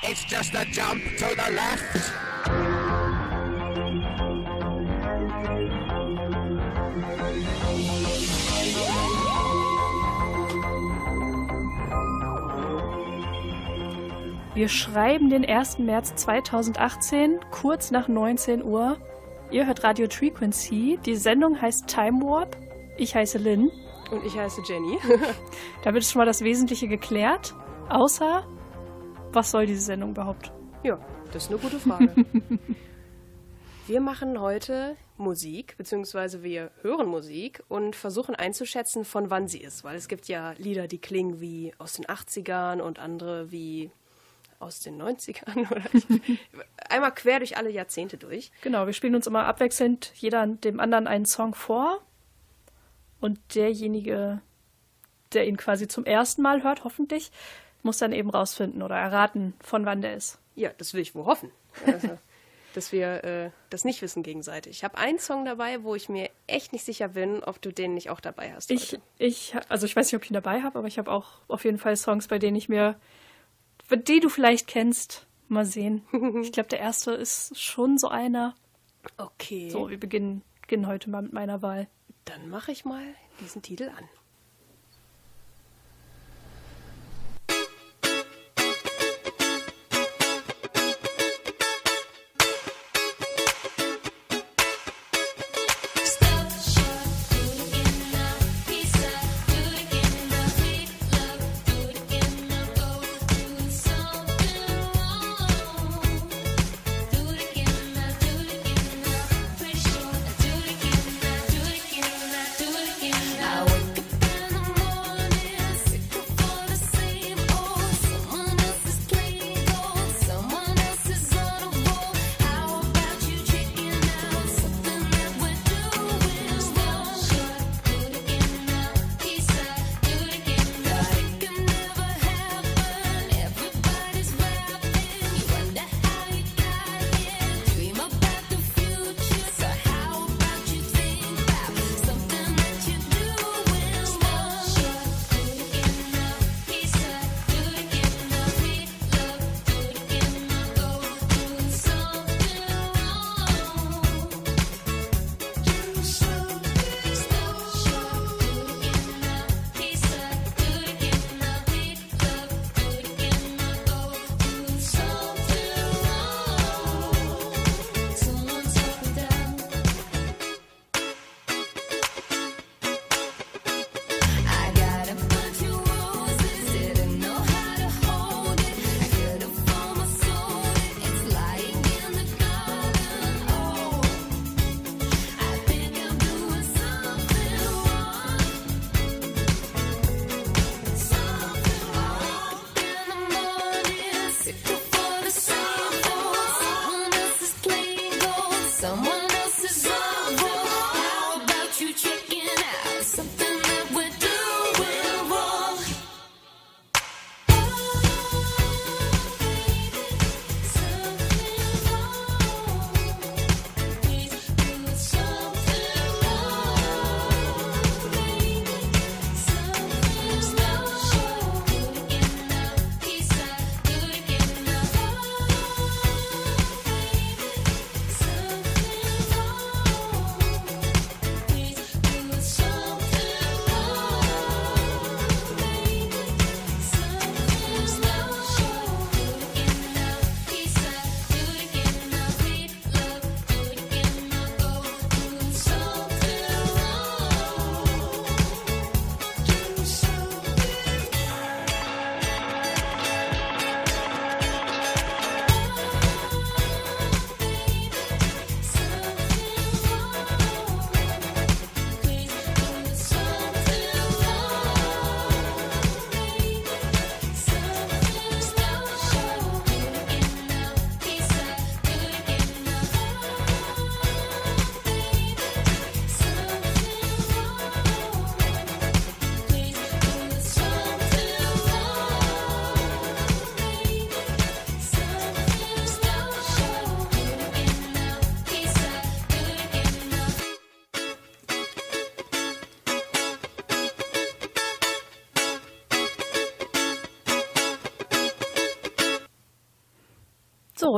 It's just a jump to the left. Wir schreiben den 1. März 2018, kurz nach 19 Uhr. Ihr hört Radio Frequency. Die Sendung heißt Time Warp. Ich heiße Lynn. Und ich heiße Jenny. Damit ist schon mal das Wesentliche geklärt. Außer, was soll diese Sendung überhaupt? ja, das ist eine gute Frage. wir machen heute Musik, beziehungsweise wir hören Musik und versuchen einzuschätzen, von wann sie ist. Weil es gibt ja Lieder, die klingen wie aus den 80ern und andere wie aus den 90ern. Oder einmal quer durch alle Jahrzehnte durch. Genau, wir spielen uns immer abwechselnd jeder dem anderen einen Song vor. Und derjenige, der ihn quasi zum ersten Mal hört, hoffentlich, muss dann eben rausfinden oder erraten, von wann der ist. Ja, das will ich wohl hoffen. Also, dass wir äh, das nicht wissen gegenseitig. Ich habe einen Song dabei, wo ich mir echt nicht sicher bin, ob du den nicht auch dabei hast. Ich, ich, also ich weiß nicht, ob ich ihn dabei habe, aber ich habe auch auf jeden Fall Songs, bei denen ich mir, die du vielleicht kennst, mal sehen. ich glaube, der erste ist schon so einer. Okay. So, wir beginnen, beginnen heute mal mit meiner Wahl. Dann mache ich mal diesen Titel an.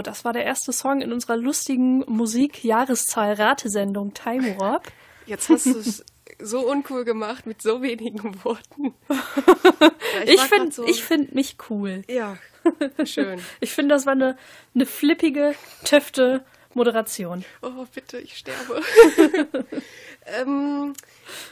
Das war der erste Song in unserer lustigen Musik-Jahreszahl-Ratesendung Time Warp. Jetzt hast du es so uncool gemacht mit so wenigen Worten. Ja, ich finde so find mich cool. Ja, schön. ich finde, das war eine, eine flippige, töfte Moderation. Oh, bitte, ich sterbe. ähm,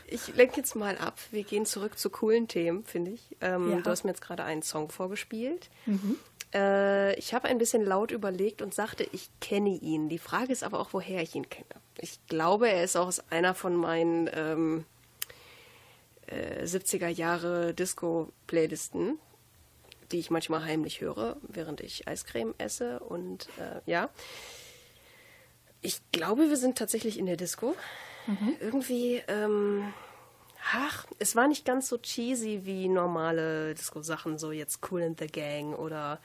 ich lenke jetzt mal ab. Wir gehen zurück zu coolen Themen, finde ich. Ähm, ja. Du hast mir jetzt gerade einen Song vorgespielt. Mhm. Äh, ich habe ein bisschen laut überlegt und sagte, ich kenne ihn. Die Frage ist aber auch, woher ich ihn kenne. Ich glaube, er ist aus einer von meinen ähm, äh, 70er Jahre Disco-Playlisten, die ich manchmal heimlich höre, während ich Eiscreme esse. Und äh, ja, ich glaube, wir sind tatsächlich in der Disco. Mhm. Irgendwie, ähm, ach, es war nicht ganz so cheesy wie normale Disco-Sachen, so jetzt Cool in the Gang oder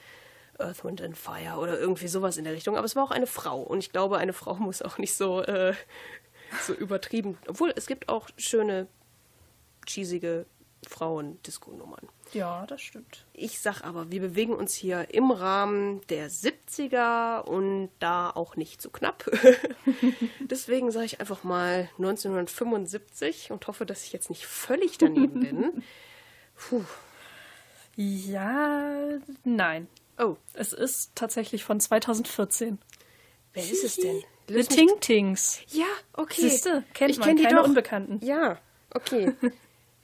Earth, Wind and Fire oder irgendwie sowas in der Richtung. Aber es war auch eine Frau und ich glaube, eine Frau muss auch nicht so, äh, so übertrieben. Obwohl, es gibt auch schöne, cheesige Frauen-Disco-Nummern. Ja, das stimmt. Ich sag aber, wir bewegen uns hier im Rahmen der 70er und da auch nicht zu so knapp. Deswegen sage ich einfach mal 1975 und hoffe, dass ich jetzt nicht völlig daneben bin. Puh. Ja, nein. Oh. Es ist tatsächlich von 2014. Wer ist es denn? The Ting Tings. Ja, okay. Siehste, kennt ich man, kenn die keine doch. Unbekannten. Ja, okay.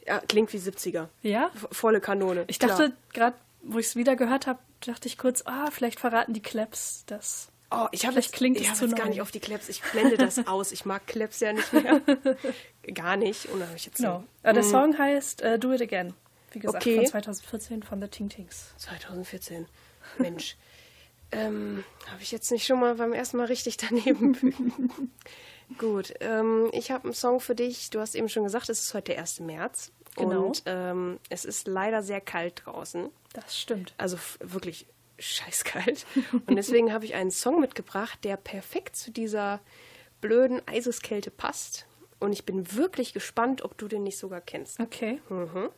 Ja, klingt wie 70er. Ja? volle Kanone. Ich dachte gerade, wo ich es wieder gehört habe, dachte ich kurz, ah, vielleicht verraten die Claps das. Oh, ich habe jetzt klingt ich jetzt gar nicht auf die Claps. Ich blende das aus. Ich mag Claps ja nicht mehr. gar nicht. Und ich jetzt no. so, Der mm. Song heißt uh, Do It Again. Wie gesagt, okay. von 2014 von The Ting Tings. 2014. Mensch. ähm, habe ich jetzt nicht schon mal beim ersten Mal richtig daneben Gut, ähm, ich habe einen Song für dich. Du hast eben schon gesagt, es ist heute der 1. März. Genau. Und ähm, es ist leider sehr kalt draußen. Das stimmt. Also wirklich scheißkalt. Und deswegen habe ich einen Song mitgebracht, der perfekt zu dieser blöden Eiseskälte passt. Und ich bin wirklich gespannt, ob du den nicht sogar kennst. Okay. Mhm.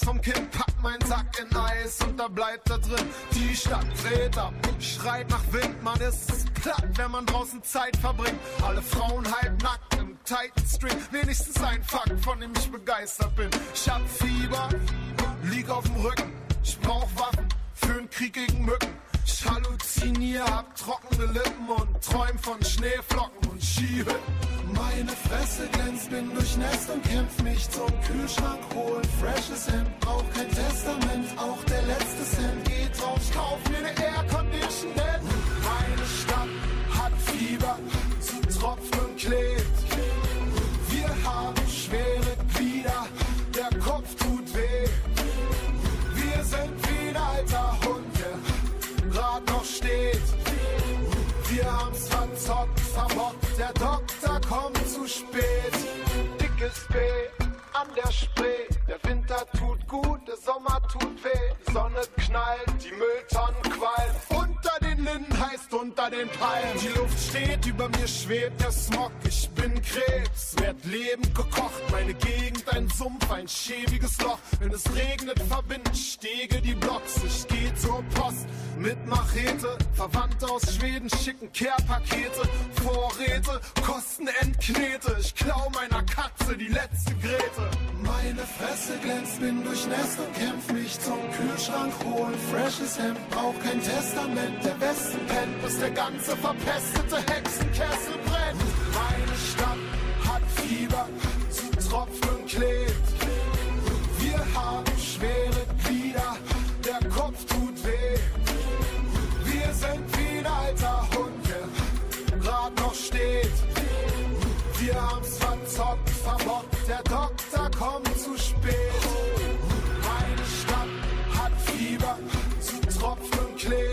Schweiß vom Kinn. Pack meinen Sack in Eis und da bleibt er drin. Die Stadt dreht ab, schreit nach Wind. Man ist platt, wenn man draußen Zeit verbringt. Alle Frauen halb nackt im tighten String. Wenigstens ein Fakt, von dem ich begeistert bin. Ich hab Fieber, lieg auf dem Rücken. Ich brauch Waffen für einen Krieg gegen Mücken. Ich halluzinier, hab trockene Lippen und träum von Schneeflocken und Skihütten. Meine Fresse glänzt, bin durchnässt und kämpf mich zum Kühlschrank holen. Freshes Hemd, brauch kein Testament, auch der letzte Cent geht drauf. Ich kauf mir ne Air Condition, denn meine Stadt hat Fieber, sie tropft und klebt. Verzockt, verbockt, der Doktor kommt zu spät. Dickes B an der Spree, der Winter tut gut, der Sommer tut weh. Sonne knallt, die Mülltonnen qualmen. Linden heißt unter den Palmen. Die Luft steht, über mir schwebt der Smog. Ich bin Krebs, werd lebend gekocht. Meine Gegend ein Sumpf, ein schäbiges Loch. Wenn es regnet, verbinden Stege die Blocks. Ich geh zur Post mit Machete. Verwandte aus Schweden schicken Care-Pakete. Vorräte, Kosten Endknete. Ich klau meiner Katze die letzte Grete. Meine Fresse glänzt, bin durchnässt und kämpf mich zum Kühlschrank holen. Freshes Hemd, brauch kein Testament. Der Westen pennt, bis der ganze verpestete Hexenkessel brennt. Meine Stadt hat Fieber, sie tropft und klebt. Wir haben schwere Glieder, der Kopf tut weh. Wir sind wie ein alter Hund, der grad noch steht. Wir haben's verzockt, verbockt, der Doktor kommt zu spät. Meine Stadt hat Fieber, zu Tropfen und klebt.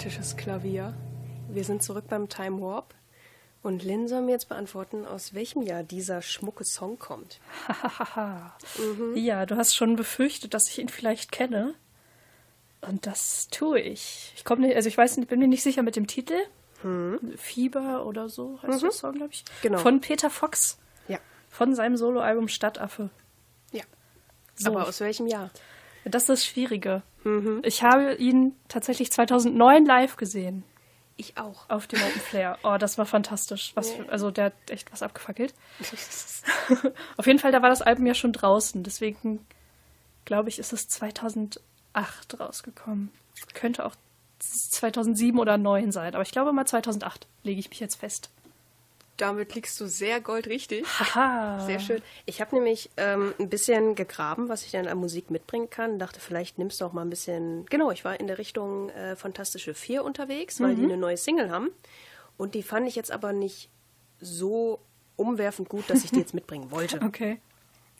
Dramatisches Klavier. Wir sind zurück beim Time Warp. Und Lynn soll mir jetzt beantworten, aus welchem Jahr dieser schmucke Song kommt. Hahaha. Ja, du hast schon befürchtet, dass ich ihn vielleicht kenne. Und das tue ich. Ich komme nicht, also ich weiß nicht, bin mir nicht sicher mit dem Titel. Fieber oder so heißt der Song, glaube ich. Genau. Von Peter Fox. Ja. Von seinem Soloalbum Stadtaffe. Ja. So. Aber aus welchem Jahr? Das ist das Schwierige. Ich habe ihn tatsächlich 2009 live gesehen. Ich auch. Auf dem Open Flair. Oh, das war fantastisch. Was für, also der hat echt was abgefackelt. Auf jeden Fall, da war das Album ja schon draußen. Deswegen glaube ich, ist es 2008 rausgekommen. Könnte auch 2007 oder 2009 sein. Aber ich glaube mal 2008 lege ich mich jetzt fest. Damit liegst du sehr goldrichtig. Haha. Sehr schön. Ich habe nämlich ähm, ein bisschen gegraben, was ich denn an Musik mitbringen kann. Dachte, vielleicht nimmst du auch mal ein bisschen. Genau, ich war in der Richtung äh, Fantastische Vier unterwegs, weil die eine neue Single haben. Und die fand ich jetzt aber nicht so umwerfend gut, dass ich die jetzt mitbringen wollte. Okay.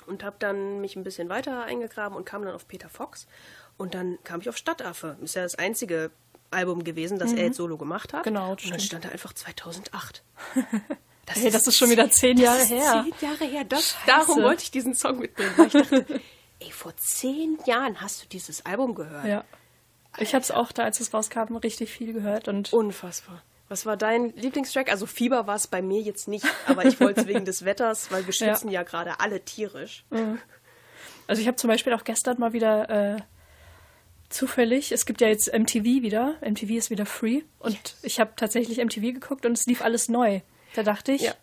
Und habe dann mich ein bisschen weiter eingegraben und kam dann auf Peter Fox. Und dann kam ich auf Stadtaffe. Ist ja das einzige Album gewesen, das er jetzt solo gemacht hat. Genau, Und dann stimmt. stand da einfach 2008. Hey, das ist schon wieder zehn Jahre das ist her. Zehn Jahre her. Das, Scheiße. darum wollte ich diesen Song mitbringen. Weil ich dachte, ey, vor zehn Jahren hast du dieses Album gehört. Ja. Ich habe es auch da, als es rauskam, richtig viel gehört. Und Unfassbar. Was war dein Lieblingstrack? Also Fieber war es bei mir jetzt nicht, aber ich wollte es wegen des Wetters, weil wir schwitzen ja, gerade alle tierisch. Also ich habe zum Beispiel auch gestern mal wieder äh, zufällig, es gibt ja jetzt MTV wieder, MTV ist wieder free und ich habe tatsächlich MTV geguckt und es lief alles neu. Da dachte ich, Ja.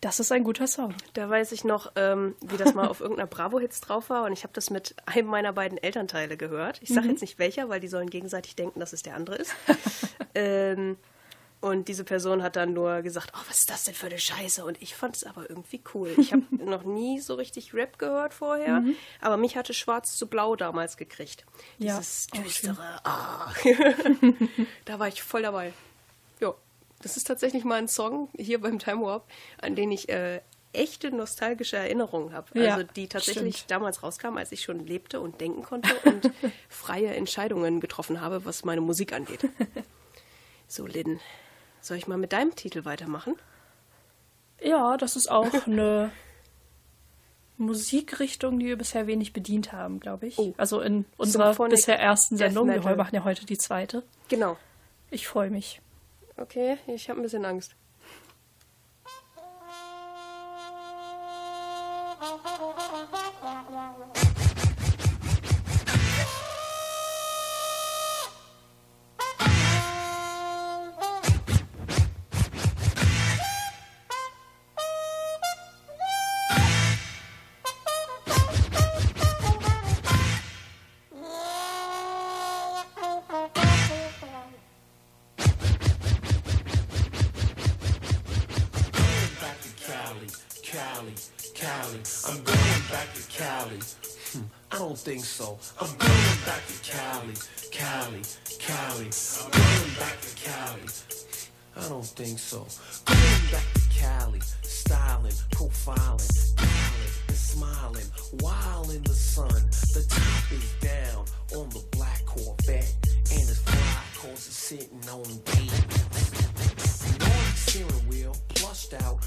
das ist ein guter Song. Da weiß ich noch, ähm, wie das mal auf irgendeiner Bravo-Hits drauf war und ich habe das mit einem meiner beiden Elternteile gehört. Ich sage jetzt nicht welcher, weil die sollen gegenseitig denken, dass es der andere ist. ähm, und diese Person hat dann nur gesagt, oh, was ist das denn für eine Scheiße? Und ich fand es aber irgendwie cool. Ich habe noch nie so richtig Rap gehört vorher, aber mich hatte Schwarz zu Blau damals gekriegt. Ja, Dieses schön. düstere, ah. da war ich voll dabei. Das ist tatsächlich mal ein Song hier beim Time Warp, an den ich äh, echte nostalgische Erinnerungen habe. Ja, also die tatsächlich stimmt. damals rauskamen, als ich schon lebte und denken konnte und freie Entscheidungen getroffen habe, was meine Musik angeht. So, Lynn, soll ich mal mit deinem Titel weitermachen? Ja, das ist auch eine Musikrichtung, die wir bisher wenig bedient haben, glaube ich. Oh. Also in unserer Symphonic bisher ersten Sendung. Wir machen ja heute die zweite. Genau. Ich freue mich. Okay, ich habe ein bisschen Angst. Think so. I'm going back to Cali, Cali, Cali. I'm going back to Cali. I don't think so. Going back to Cali, styling, profiling, dialing and smiling, while in the sun. The top is down on the black Corvette, and it's fly cause it's sitting on D. North steering wheel, plushed out,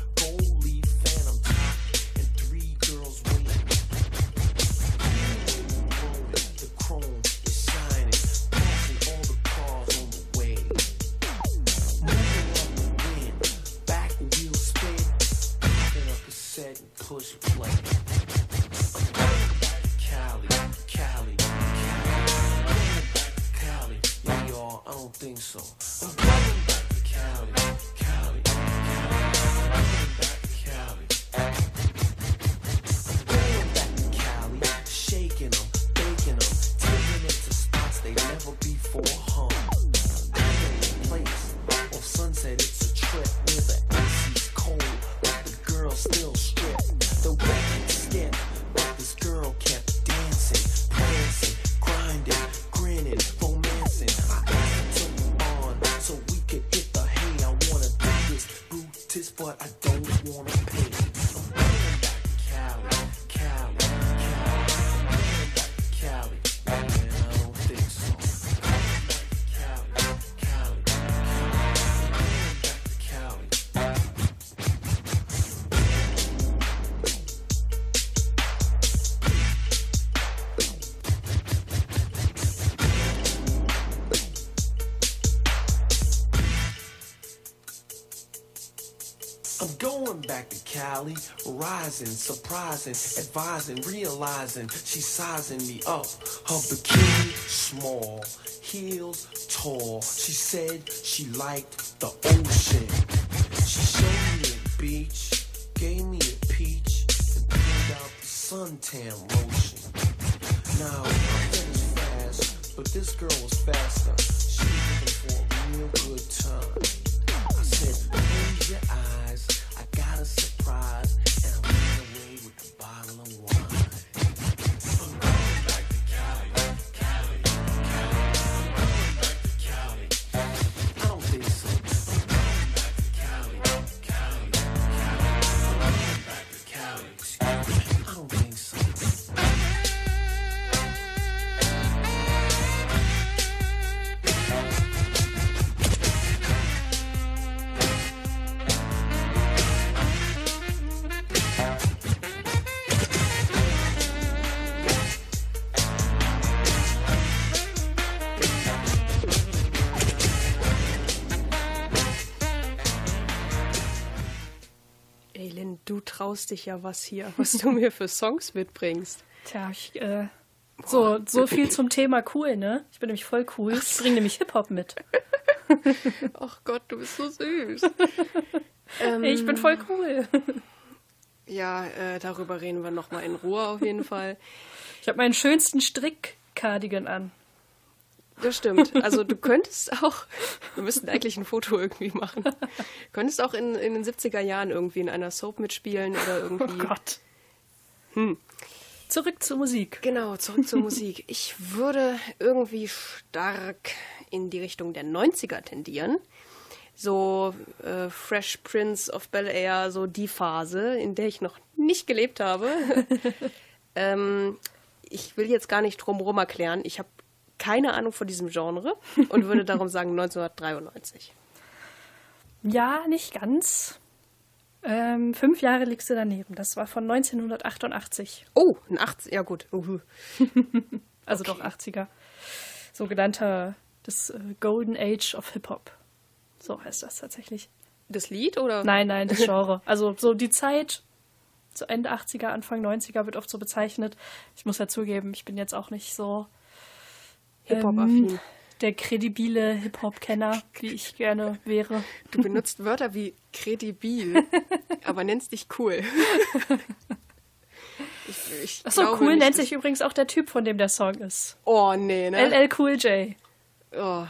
Cali, rising, surprising, advising, realizing she's sizing me up. Her bikini small, heels tall. She said she liked the ocean. She showed me a beach, gave me a peach, and pulled out the suntan lotion. Now I finished fast, but this girl was faster. She was looking for a real good time. Traust dich ja was hier, was du mir für Songs mitbringst. Tja, ich, äh, so, so viel zum Thema cool, ne? Ich bin nämlich voll cool. Ich bringe nämlich Hip-Hop mit. Ach Gott, du bist so süß. Ich bin voll cool. Ja, äh, darüber reden wir nochmal in Ruhe auf jeden Fall. Ich habe meinen schönsten Strick-Cardigan an. Das stimmt. Also du könntest auch, wir müssten eigentlich ein Foto irgendwie machen. Du könntest auch in, in den 70er Jahren irgendwie in einer Soap mitspielen oder Oh irgendwie. Gott. Zurück zur Musik. Genau, zurück zur Musik. Ich würde irgendwie stark in die Richtung der 90er tendieren. So äh, Fresh Prince of Bel Air, so die Phase, in der ich noch nicht gelebt habe. ähm, ich will jetzt gar nicht drumherum erklären. Ich habe keine Ahnung von diesem Genre und würde darum sagen 1993. Ja, nicht ganz. Ähm, fünf Jahre liegst du daneben. Das war von 1988. Oh, ein 80, ja gut. Uhu. Also doch 80er. Sogenannter das äh, Golden Age of Hip-Hop. So heißt das tatsächlich. Das Lied oder? Nein, nein, das Genre. Also so die Zeit, so Ende 80er, Anfang 90er wird oft so bezeichnet. Ich muss ja zugeben, ich bin jetzt auch nicht so Hip-Hop-affin. ähm, der kredibile Hip-Hop-Kenner, wie ich gerne wäre. Du benutzt Wörter wie kredibil, aber nennst dich cool. Ich, ich Achso, cool nicht, nennt sich übrigens auch der Typ, von dem der Song ist. Oh, nee, ne? LL Cool J. Oh.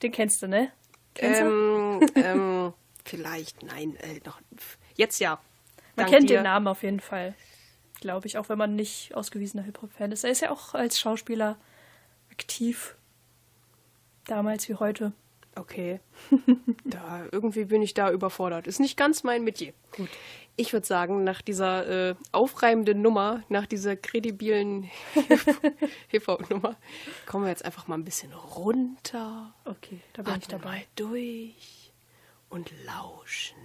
Den kennst du, ne? Kennst du? Ähm, ähm, vielleicht, nein, äh, noch. Jetzt ja. Man Dank kennt dir. den Namen auf jeden Fall. Glaube ich, auch wenn man nicht ausgewiesener Hip-Hop-Fan ist. Er ist ja auch als Schauspieler aktiv. Damals wie heute. Okay. Da, irgendwie bin ich da überfordert. Ist nicht ganz mein Metier. Gut. Ich würde sagen, nach dieser äh, aufreibenden Nummer, nach dieser kredibilen Hip-Hop-Nummer, kommen wir jetzt einfach mal ein bisschen runter. Okay, da bin ich dabei. mal durch und lauschen.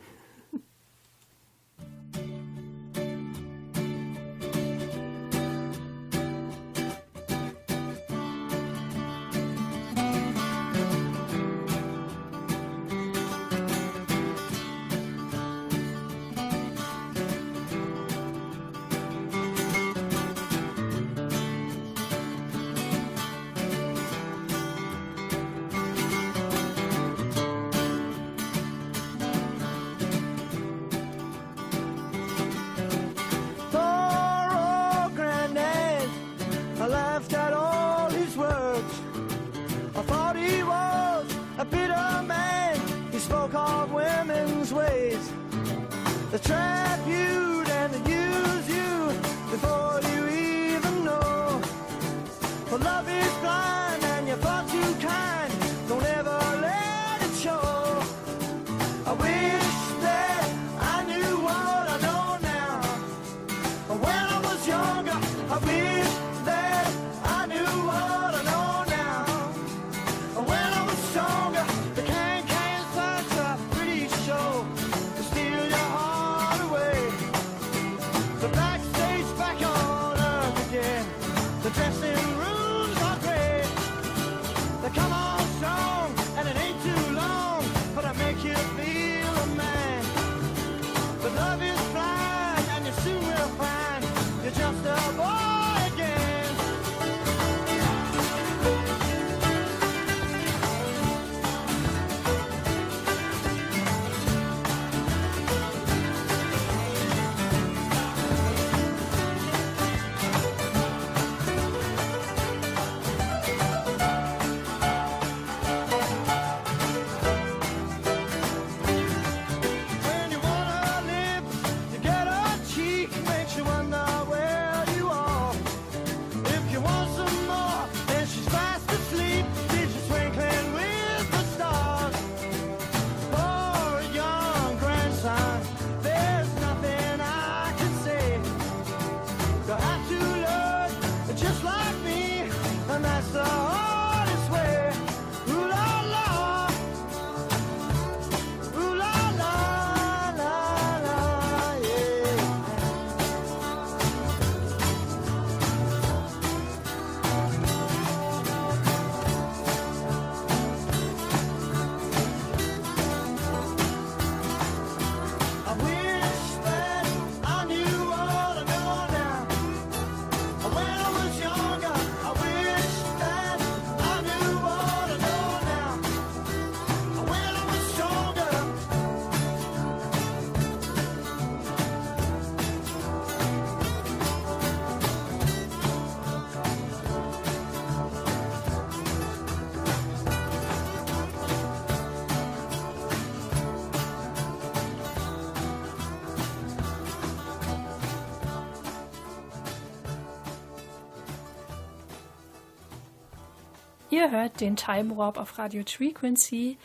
Ihr hört den Time Warp auf Radio Frequency.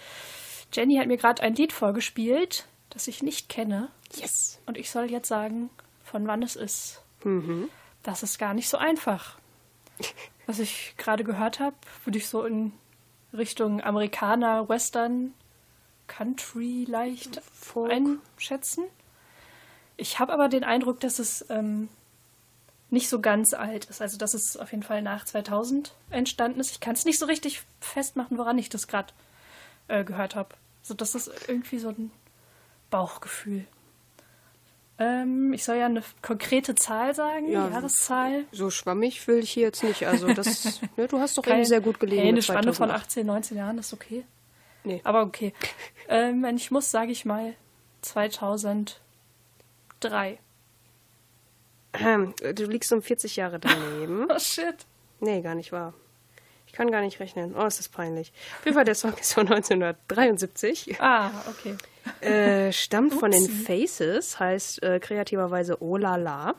Jenny hat mir gerade ein Lied vorgespielt, das ich nicht kenne. Yes. Und ich soll jetzt sagen, von wann es ist. Mhm. Das ist gar nicht so einfach. Was ich gerade gehört habe, würde ich so in Richtung Amerikaner, Western, Country leicht Folk. einschätzen. Ich habe aber den Eindruck, dass es ähm, nicht so ganz alt ist. Also, dass es auf jeden Fall nach 2000 entstanden ist. Ich kann es nicht so richtig festmachen, woran ich das gerade äh, gehört habe. So, das ist irgendwie so ein Bauchgefühl. Ähm, ich soll ja eine konkrete Zahl sagen, Ja, Jahreszahl. So schwammig will ich hier jetzt nicht. Also das, ne, du hast doch Kein- eben sehr gut gelegen. Hey, eine Spanne von 2008. 18, 19 Jahren ist okay. Nee. Aber okay. ähm, wenn ich muss, sage ich mal 2003. Ähm, Du liegst um 40 Jahre daneben. Oh shit. Nee, gar nicht wahr. Ich kann gar nicht rechnen. Oh, ist das peinlich. Auf jeden Fall, der Song ist von 1973. Ah, okay. Äh, stammt von den Upsi. Faces, heißt äh, kreativerweise Oh La La.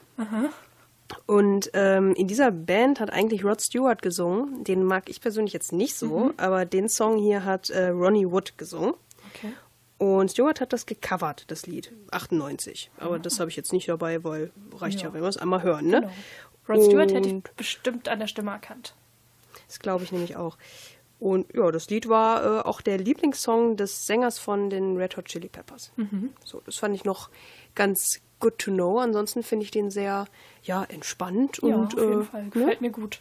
Und ähm, in dieser Band hat eigentlich Rod Stewart gesungen. Den mag ich persönlich jetzt nicht so, aber den Song hier hat äh, Ronnie Wood gesungen. Okay. Und Stewart hat das gecovert, das Lied, 98. Aber das habe ich jetzt nicht dabei, weil reicht ja, Ja. wenn wir es einmal hören, ne? Genau. Rod Stewart hätte ich bestimmt an der Stimme erkannt. Das glaube ich nämlich auch. Und ja, das Lied war äh, auch der Lieblingssong des Sängers von den Red Hot Chili Peppers. So, das fand ich noch ganz good to know. Ansonsten finde ich den sehr, ja, entspannt ja, und auf jeden äh, Fall. ne? Gefällt mir gut.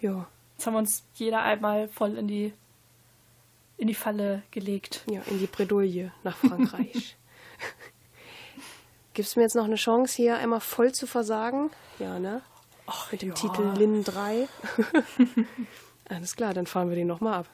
Ja, Jetzt haben wir uns jeder einmal voll in die, in die Falle gelegt. ja, in die Bredouille nach Frankreich. Gibst du mir jetzt noch eine Chance, hier einmal voll zu versagen? Ja, ne? Mit dem ja. Titel Lin 3. Alles klar, dann fahren wir den nochmal ab.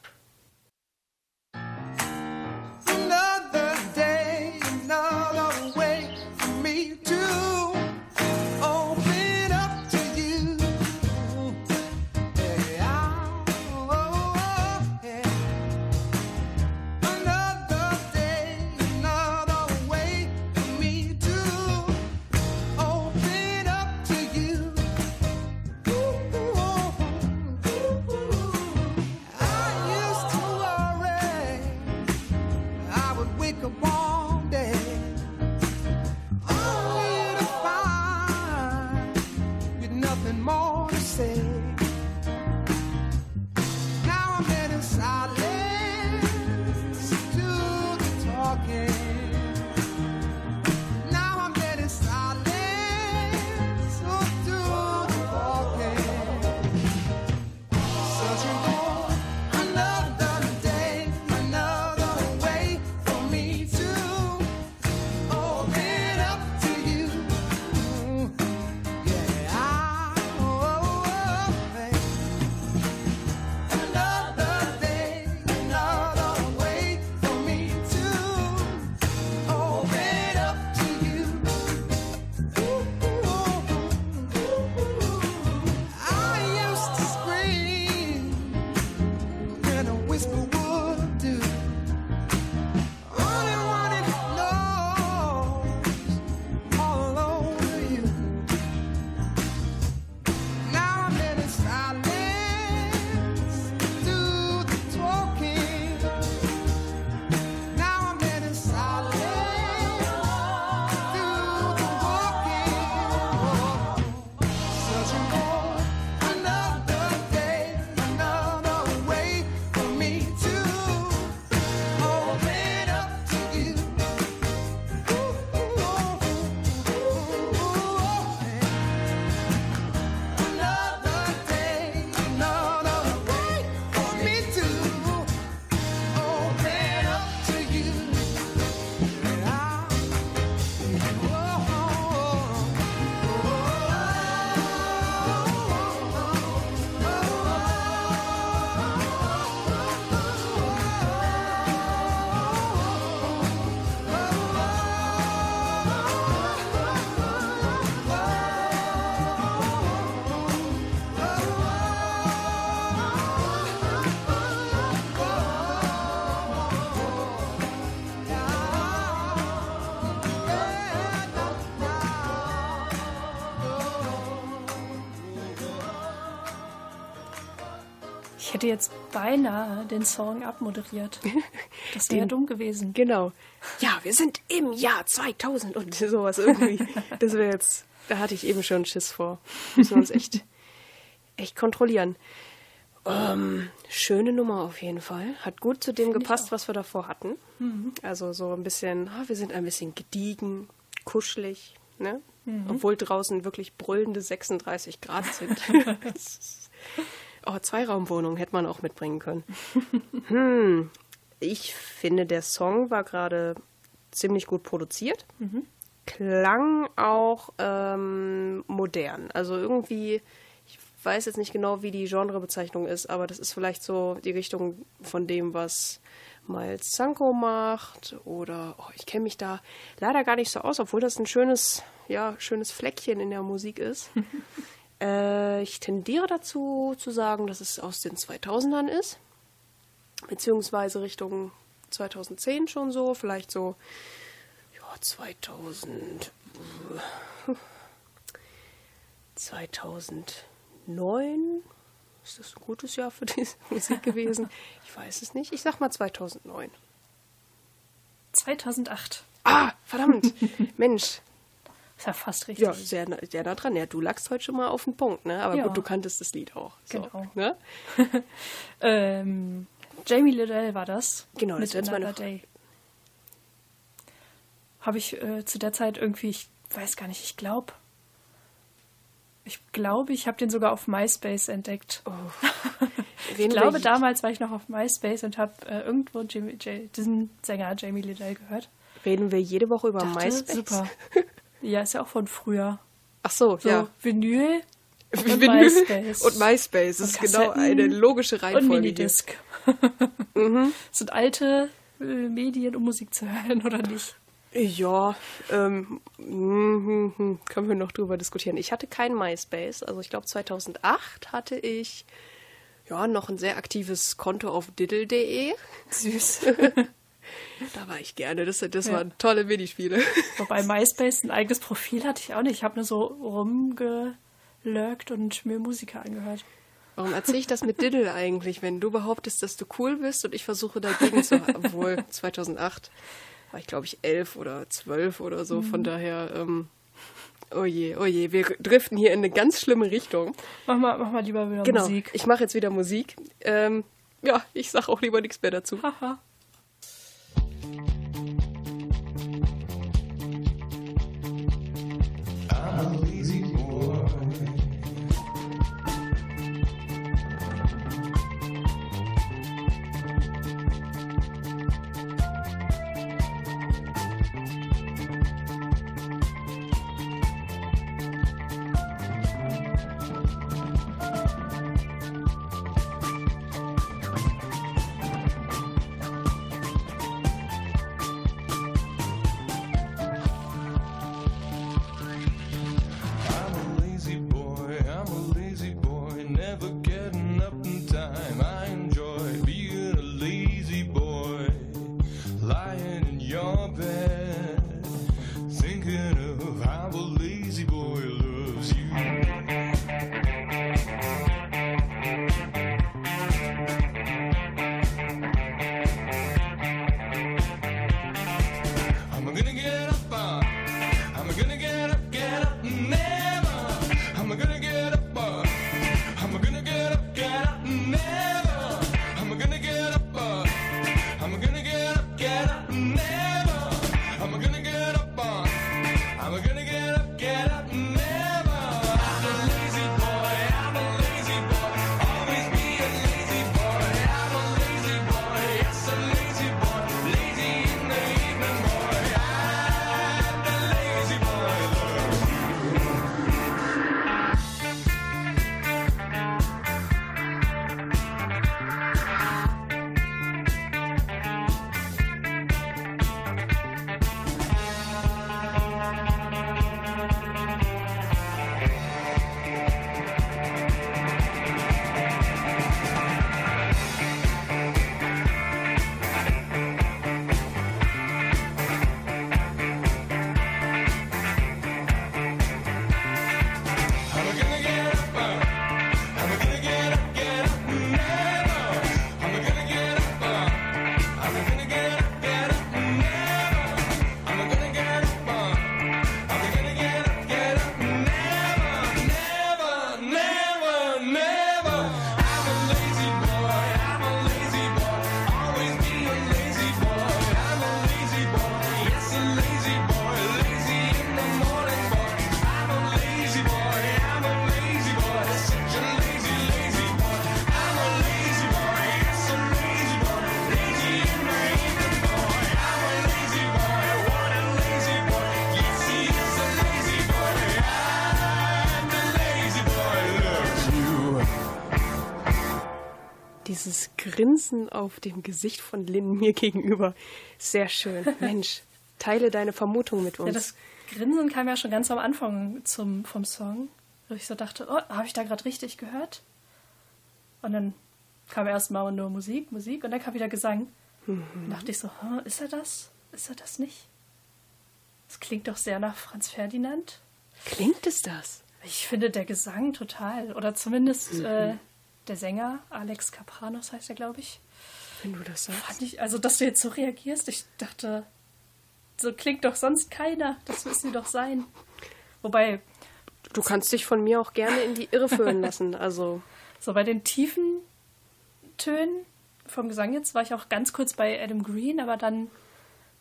Ich hätte jetzt beinahe den Song abmoderiert. Das wäre dumm gewesen. Genau. Ja, wir sind im Jahr 2000 und sowas irgendwie. Das wäre jetzt, da hatte ich eben schon Schiss vor. Müssen wir uns echt, echt kontrollieren. Ähm, schöne Nummer auf jeden Fall. Hat gut zu dem gepasst, was wir davor hatten. Also so ein bisschen, ah, wir sind ein bisschen gediegen, kuschelig, ne? Obwohl draußen wirklich brüllende 36 Grad sind. Oh, Zweiraumwohnung hätte man auch mitbringen können. Hm, ich finde, der Song war gerade ziemlich gut produziert. Klang auch ähm, modern. Also irgendwie, ich weiß jetzt nicht genau, wie die Genrebezeichnung ist, aber das ist vielleicht so die Richtung von dem, was Miles Sanko macht. Oder oh, ich kenne mich da leider gar nicht so aus, obwohl das ein schönes, ja, schönes Fleckchen in der Musik ist. äh, ich tendiere dazu zu sagen, dass es aus den 2000ern ist beziehungsweise Richtung 2010 schon so, vielleicht so ja, 2000 äh, 2009 ist das ein gutes Jahr für diese Musik gewesen? Ich weiß es nicht. Ich sag mal 2009. 2008. Ah, verdammt. Mensch. Ist ja fast richtig. Ja, sehr, sehr nah dran. Ja, du lagst heute schon mal auf den Punkt, ne? Aber Ja. gut, du kanntest das Lied auch. So, Genau. Ne? Ähm, Jamie Liddell war das. Genau, das wäre meine. Day. Habe ich äh, zu der Zeit irgendwie, ich weiß gar nicht, ich glaube, ich glaube, ich habe den sogar auf MySpace entdeckt. Ich glaube, damals war ich noch auf MySpace und habe äh, irgendwo Jamie, J, diesen Sänger Jamie Liddell gehört. Reden wir jede Woche über Dachte, MySpace. Super. Ja, ist ja auch von früher. Ach so, So, ja. Vinyl und Vinyl MySpace. Und MySpace. Und ist genau eine logische und Reihenfolge hier. Minidisc. Mhm. Das sind alte äh, Medien, um Musik zu hören, oder nicht? Ja, ähm, mhm, mhm, können wir noch drüber diskutieren. Ich hatte kein MySpace. Also ich glaube 2008 hatte ich ja noch ein sehr aktives Konto auf diddle.de. Süß. Da war ich gerne. Das, das Ja. waren tolle Minispiele. Wobei MySpace ein eigenes Profil hatte ich auch nicht. Ich habe nur so rumgelurkt und mir Musiker angehört. Warum erzähle ich das mit Diddle eigentlich, wenn du behauptest, dass du cool bist und ich versuche dagegen zu... Obwohl, 2008 war ich, glaube ich, elf oder zwölf oder so. Von daher, ähm, Oh je, oh je, wir driften hier in eine ganz schlimme Richtung. Mach mal, mach mal lieber wieder Genau, Musik. ich mache jetzt wieder Musik. Ähm, ja, ich sag auch lieber nichts mehr dazu. Haha. I'm a Grinsen auf dem Gesicht von Lynn mir gegenüber. Sehr schön. Mensch, teile deine Vermutung mit uns. Ja, das Grinsen kam ja schon ganz am Anfang zum, vom Song, wo ich so dachte, oh, habe ich da gerade richtig gehört? Und dann kam erstmal nur Musik, Musik und dann kam wieder Gesang. Mhm. Und dachte ich so, "Hä, ist er das? Ist er das nicht? Das klingt doch sehr nach Franz Ferdinand. Klingt es das? Ich finde der Gesang total. Oder zumindest Mhm. äh, der Sänger, Alex Capranos heißt er, glaube ich. Wenn du das sagst. Ich, also, dass du jetzt so reagierst, ich dachte, so klingt doch sonst keiner. Das müssen sie doch sein. Wobei, Du kannst dich von mir auch gerne in die Irre führen lassen. Also, so bei den tiefen Tönen vom Gesang jetzt war ich auch ganz kurz bei Adam Green, aber dann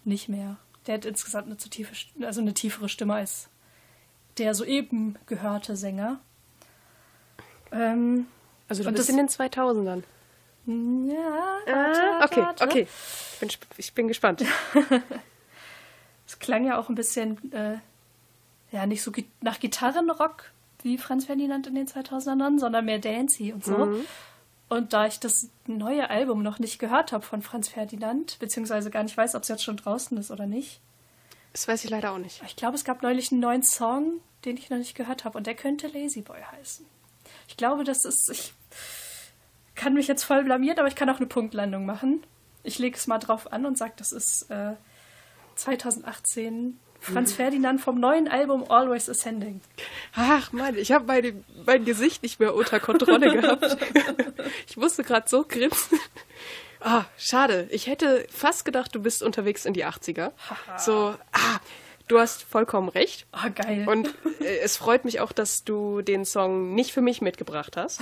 nicht mehr. Der hat insgesamt eine zu tiefe, also eine tiefere Stimme als der soeben gehörte Sänger. Ähm, also du Und bist das- in den 2000ern. ja, Ah, okay, okay. Ich bin, ich bin gespannt. Es klang ja auch ein bisschen, äh, ja, nicht so nach Gitarrenrock wie Franz Ferdinand in den 2000ern, sondern mehr dancey und so. Und da ich das neue Album noch nicht gehört habe von Franz Ferdinand, beziehungsweise gar nicht weiß, ob es jetzt schon draußen ist oder nicht, Das weiß ich leider auch nicht. ich glaube, es gab neulich einen neuen Song, den ich noch nicht gehört habe und der könnte Lazy Boy heißen. Ich glaube, das ist, ich kann mich jetzt voll blamiert, aber ich kann auch eine Punktlandung machen. Ich lege es mal drauf an und sage, das ist äh, 2018 Franz Ferdinand vom neuen Album Always Ascending. Ach Mann, ich habe mein, mein Gesicht nicht mehr unter Kontrolle gehabt. ich musste gerade so grinsen. Ah, schade. Ich hätte fast gedacht, du bist unterwegs in die 80er. So, ah, du hast vollkommen recht. Oh, geil. Und äh, es freut mich auch, dass du den Song nicht für mich mitgebracht hast,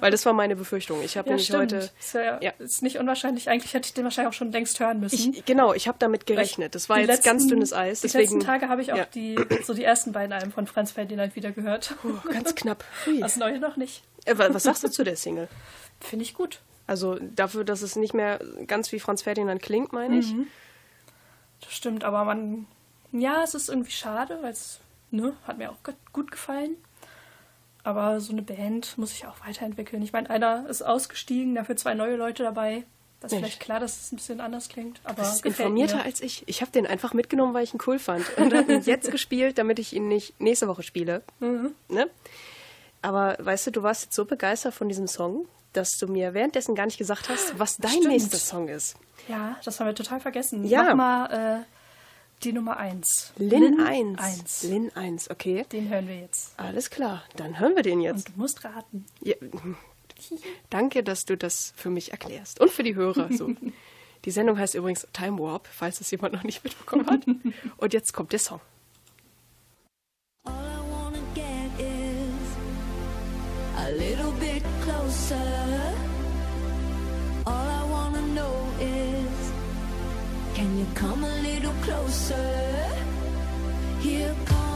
weil das war meine Befürchtung. Ich habe ja, nämlich stimmt. heute Ist, ja, Ja. ist nicht unwahrscheinlich. Eigentlich hätte ich den wahrscheinlich auch schon längst hören müssen. ich, genau, ich habe damit gerechnet. Das war Die jetzt letzten- ganz dünnes Eis. Die Deswegen letzten Tage habe ich auch ja. die, so die ersten beiden Alben von Franz Ferdinand wieder gehört. Oh, ganz knapp. Hui. Das neue noch nicht. Äh, wa- Was sagst du zu der Single? Finde ich gut. Also dafür, dass es nicht mehr ganz wie Franz Ferdinand klingt, meine ich. Mhm. Das stimmt, aber man. Ja, es ist irgendwie schade, weil es ne, hat mir auch gut- gefallen. Aber so eine Band muss sich auch weiterentwickeln. Ich meine, einer ist ausgestiegen, dafür zwei neue Leute dabei. Das ist Mensch. vielleicht klar, dass es ein bisschen anders klingt. Aber Das ist informierter mir. als ich. Ich habe den einfach mitgenommen, weil ich ihn cool fand. Und habe ihn jetzt gespielt, damit ich ihn nicht nächste Woche spiele. Mhm. Ne? Aber weißt du, du warst jetzt so begeistert von diesem Song, dass du mir währenddessen gar nicht gesagt hast, was dein Stimmt. nächster Song ist. Ja, das haben wir total vergessen. Ja. Mach mal äh, die Nummer 1. Lin 1. 1. Lin 1, okay. Den hören wir jetzt. Alles klar, dann hören wir den jetzt. Und du musst raten. Ja. Danke, dass du das für mich erklärst. Und für die Hörer. So. Die Sendung heißt übrigens Time Warp, falls es jemand noch nicht mitbekommen hat. Und jetzt kommt der Song. All I wanna get is a little bit closer. Come a little closer? Here comes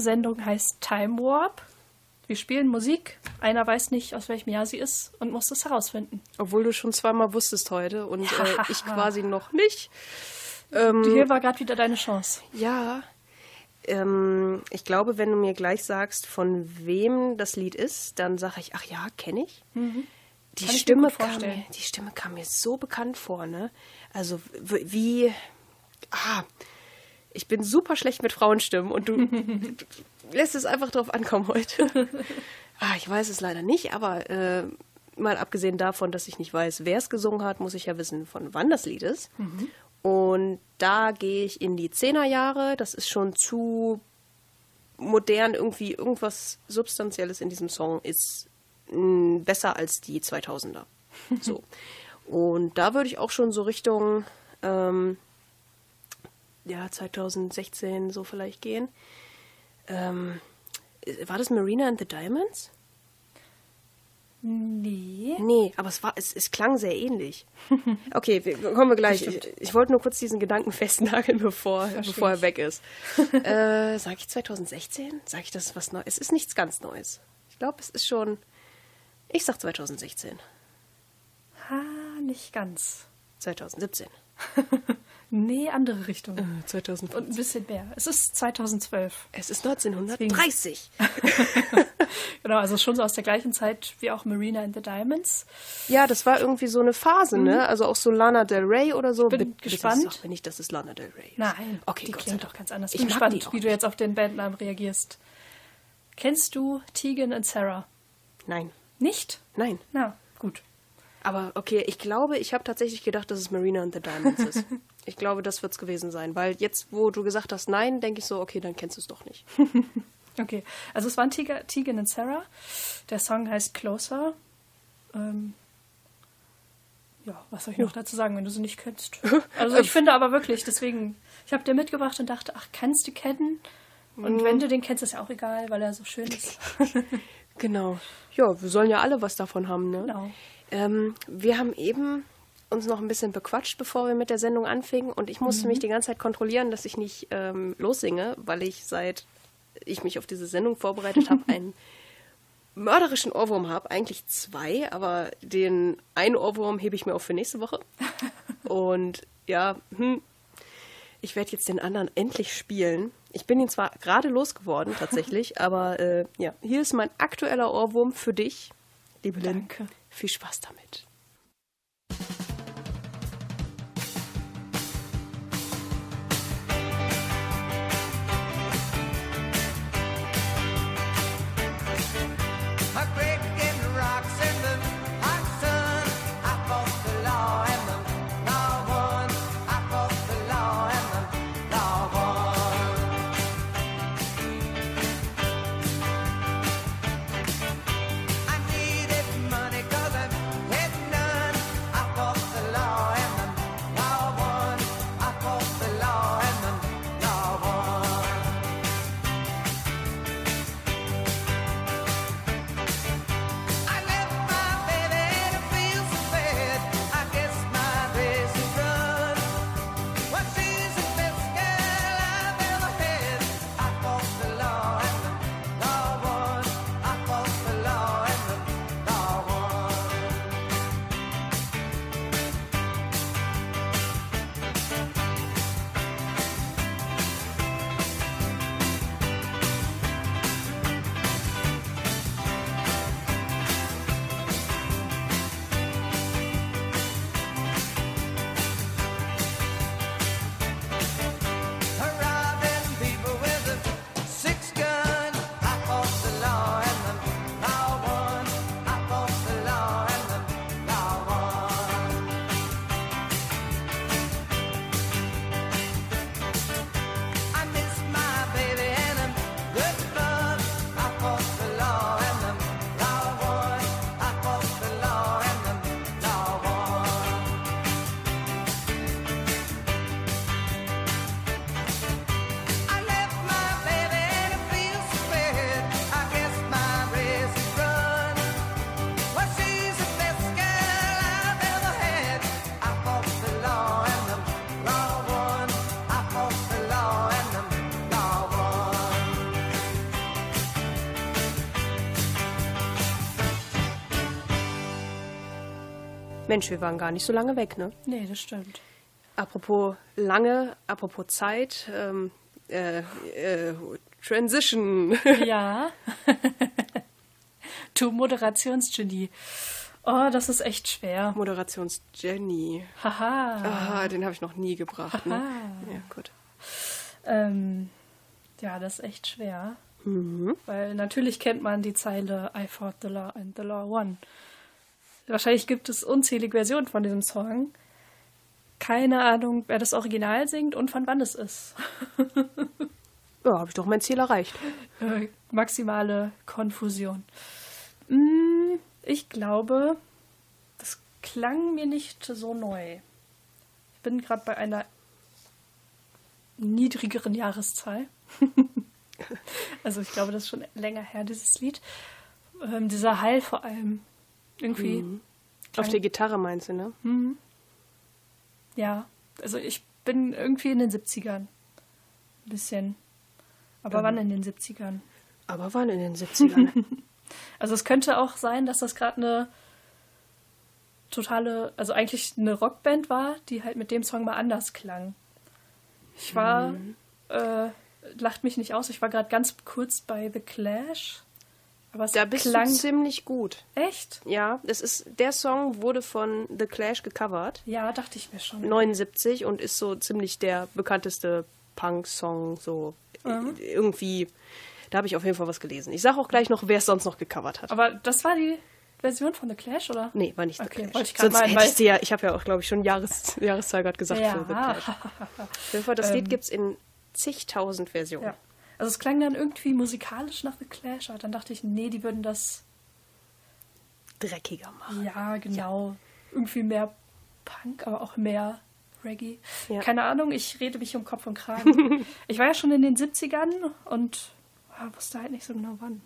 Diese Sendung heißt Time Warp. Wir spielen Musik. Einer weiß nicht, aus welchem Jahr sie ist und muss es herausfinden. Obwohl du schon zweimal wusstest heute und äh, ich quasi noch nicht. Ähm, Hier war gerade wieder deine Chance. ja, ähm, ich glaube, wenn du mir gleich sagst, von wem das Lied ist, dann sage ich, ach ja, kenne ich. Die, Mhm. Kann ich mir Stimme gut kam mir, die Stimme kam mir so bekannt vor, ne? Also wie. Ah, ich bin super schlecht mit Frauenstimmen und du, du lässt es einfach drauf ankommen heute. ah, ich weiß es leider nicht, aber äh, mal abgesehen davon, dass ich nicht weiß, wer es gesungen hat, muss ich ja wissen, von wann das Lied ist. Und da gehe ich in die Zehnerjahre. Das ist schon zu modern irgendwie. Irgendwas Substanzielles in diesem Song ist mh, besser als die 2000er. So. Und da würde ich auch schon so Richtung ähm, ja, 2016 so vielleicht gehen. Ähm, war das Marina and the Diamonds? Nee. Nee, aber es, war, es, es klang sehr ähnlich. Okay, wir, kommen wir gleich. Ich, ich wollte nur kurz diesen Gedanken festnageln, bevor, bevor er weg ist. äh, sag ich 2016? Sag ich, das ist was Neues? Es ist nichts ganz Neues. Ich glaube, es ist schon. Ich sag 2016. Ha, nicht ganz. 2017. Nee, andere Richtung. Äh, 2000. Und ein bisschen mehr. Es ist 2012. Es ist 1930. Genau, also schon so aus der gleichen Zeit wie auch Marina and the Diamonds. Ja, das war irgendwie so eine Phase, ne? Also auch so Lana Del Rey oder so. Mhm. Bin Bitte gespannt. Sag mir nicht, dass es Lana Del Rey ist. Nein, okay, die Gott klingt doch ganz anders. Ich Bin mag gespannt, die auch wie du jetzt auf den Bandnamen reagierst. Kennst du Tegan und Sarah? Nein, Nicht? nein. Na, gut. Aber okay, ich glaube, ich habe tatsächlich gedacht, dass es Marina and the Diamonds ist. Ich glaube, das wird es gewesen sein. Weil jetzt, wo du gesagt hast, nein, denke ich so, okay, dann kennst du es doch nicht. Okay, also es waren Tiga, Tegan und Sarah. Der Song heißt Closer. Ähm, ja, was soll ich noch dazu sagen, wenn du sie nicht kennst? Also ich finde aber wirklich, deswegen, ich habe dir mitgebracht und dachte, ach, kannst du kennen? Und wenn du den kennst, ist ja auch egal, weil er so schön ist. Genau. Ja, wir sollen ja alle was davon haben, ne? Genau. Ähm, wir haben eben uns noch ein bisschen bequatscht, bevor wir mit der Sendung anfingen. Und ich musste mich die ganze Zeit kontrollieren, dass ich nicht ähm, lossinge, weil ich seit ich mich auf diese Sendung vorbereitet habe, einen mörderischen Ohrwurm habe. Eigentlich zwei, aber den einen Ohrwurm hebe ich mir auch für nächste Woche. Und ja, hm, ich werde jetzt den anderen endlich spielen. Ich bin ihn zwar gerade losgeworden, tatsächlich, aber äh, ja, hier ist mein aktueller Ohrwurm für dich, liebe Lynn. Danke. Viel Spaß damit. Mensch, wir waren gar nicht so lange weg, ne? Nee, das stimmt. Apropos lange, apropos Zeit. Ähm, äh, äh, Transition. Ja. du Moderationsgenie. Oh, das ist echt schwer. Moderations-Jenny. Haha. Ah, den habe ich noch nie gebracht. Ne? Aha. Ja, gut. Ähm, ja, das ist echt schwer. Weil natürlich kennt man die Zeile I fought the law and the law won. Wahrscheinlich gibt es unzählige Versionen von diesem Song. Keine Ahnung, wer das Original singt und von wann es ist. Ja, habe ich doch mein Ziel erreicht. Äh, maximale Konfusion. Mm, ich glaube, das klang mir nicht so neu. Ich bin gerade bei einer niedrigeren Jahreszahl. also ich glaube, das ist schon länger her, dieses Lied. Ähm, dieser Hall vor allem. Irgendwie. Auf der Gitarre meinst du, ne? Ja. Also ich bin irgendwie in den 70ern. Ein bisschen. Aber wann in den 70ern? Aber wann in den 70ern? Also es könnte auch sein, dass das gerade eine totale, also eigentlich eine Rockband war, die halt mit dem Song mal anders klang. Ich war, äh, lacht mich nicht aus, ich war gerade ganz kurz bei The Clash. Aber es da bist klang du ziemlich gut. echt. Ja, es ist, der Song wurde von The Clash gecovert. Ja, dachte ich mir schon. 79 und ist so ziemlich der bekannteste Punk-Song. So äh, irgendwie, da habe ich auf jeden Fall was gelesen. Ich sage auch gleich noch, wer es sonst noch gecovert hat. Aber das war die Version von The Clash, oder? Nee, war nicht The Okay, Clash. wollte ich Sonst meinen, hättest du ja, ich habe ja auch, glaube ich, schon Jahres, Jahreszahl gerade gesagt für The Ja. Clash. Auf jeden Fall, das Lied gibt es in zigtausend Versionen. ja. Also es klang dann irgendwie musikalisch nach The Clash, aber dann dachte ich, nee, die würden das Dreckiger machen. Ja, genau. Irgendwie mehr Punk, aber auch mehr Reggae. Ja. Keine Ahnung, ich rede mich um Kopf und Kragen. ich war ja schon in den 70ern und ja, wusste halt nicht so genau wann.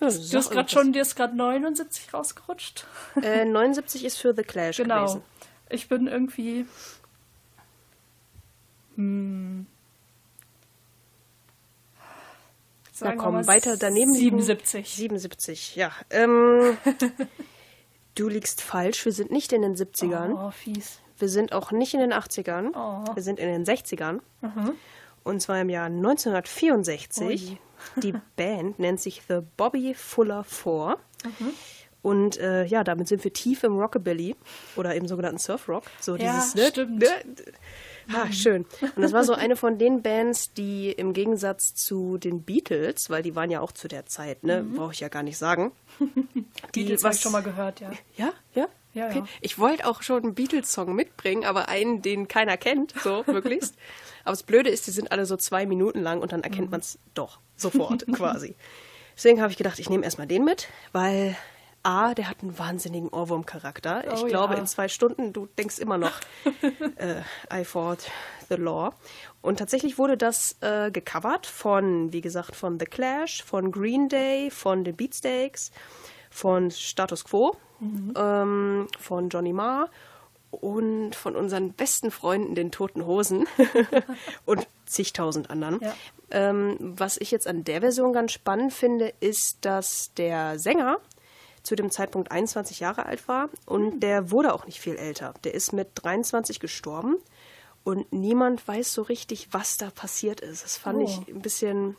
Ja, Du hast gerade schon, dir ist gerade 79 rausgerutscht. Äh, 79 ist für The Clash Genau. gewesen. Ich bin irgendwie. Hm. Na Sagen wir komm, weiter daneben liegen. 77. 77, ja. Ähm, du liegst falsch. Wir sind nicht in den 70ern. Oh, fies. Wir sind auch nicht in den 80ern. Oh. Wir sind in den 60ern. Und zwar im Jahr 1964. Ui. Die Band nennt sich The Bobby Fuller Four. Und äh, ja, damit sind wir tief im Rockabilly oder im sogenannten Surfrock. So Ja, dieses, ne, stimmt. Ne, ha, schön. Und das war so eine von den Bands, die im Gegensatz zu den Beatles, weil die waren ja auch zu der Zeit, ne, brauche ich ja gar nicht sagen. Die jetzt was schon mal gehört, ja. Ja, ja. Ja, okay. ja. Ich wollte auch schon einen Beatles-Song mitbringen, aber einen, den keiner kennt, so möglichst. aber das Blöde ist, die sind alle so zwei Minuten lang und dann erkennt Mhm. man es doch sofort quasi. Deswegen habe ich gedacht, ich nehme erstmal den mit, weil A, der hat einen wahnsinnigen Ohrwurm-Charakter. Ich Oh, glaube, ja. in zwei Stunden, du denkst immer noch äh, I fought the law. Und tatsächlich wurde das äh, gecovert von, wie gesagt, von The Clash, von Green Day, von den Beatsteaks, von Status Quo, ähm, von Johnny Marr und von unseren besten Freunden, den Toten Hosen und zigtausend anderen. Ja. Ähm, was ich jetzt an der Version ganz spannend finde, ist, dass der Sänger zu dem Zeitpunkt 21 Jahre alt war und der wurde auch nicht viel älter. Der ist mit 23 gestorben und niemand weiß so richtig, was da passiert ist. Das fand Oh. ich ein bisschen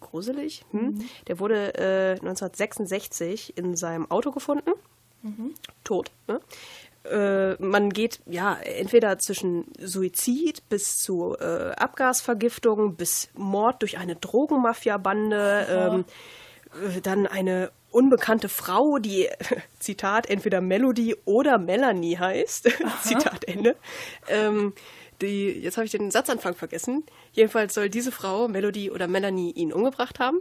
gruselig. Hm? Der wurde äh, 1966 in seinem Auto gefunden. Tot. Ne? Äh, man geht ja entweder zwischen Suizid bis zu äh, Abgasvergiftung bis Mord durch eine Drogenmafia-Bande, ähm, äh, dann eine unbekannte Frau, die, Zitat, entweder Melody oder Melanie heißt, Zitat Ende. Ähm, die, jetzt habe ich den Satzanfang vergessen. Jedenfalls soll diese Frau, Melody oder Melanie, ihn umgebracht haben.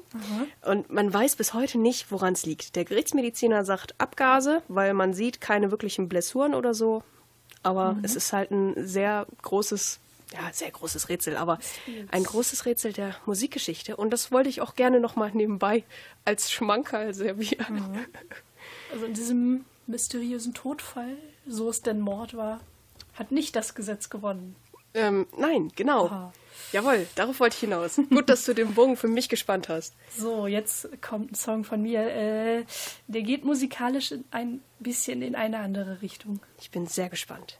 Und man weiß bis heute nicht, woran es liegt. Der Gerichtsmediziner sagt Abgase, weil man sieht keine wirklichen Blessuren oder so. Aber es ist halt ein sehr großes, ja, sehr großes Rätsel, aber ein großes Rätsel der Musikgeschichte. Und das wollte ich auch gerne nochmal nebenbei als Schmankerl servieren. Also in diesem mysteriösen Todfall, so es denn Mord war, hat nicht das Gesetz gewonnen. Ähm, nein, genau. Aha. Jawohl, darauf wollte ich hinaus. Gut, dass du den Bogen für mich gespannt hast. So, jetzt kommt ein Song von mir. Äh, der geht musikalisch in ein bisschen in eine andere Richtung. Ich bin sehr gespannt.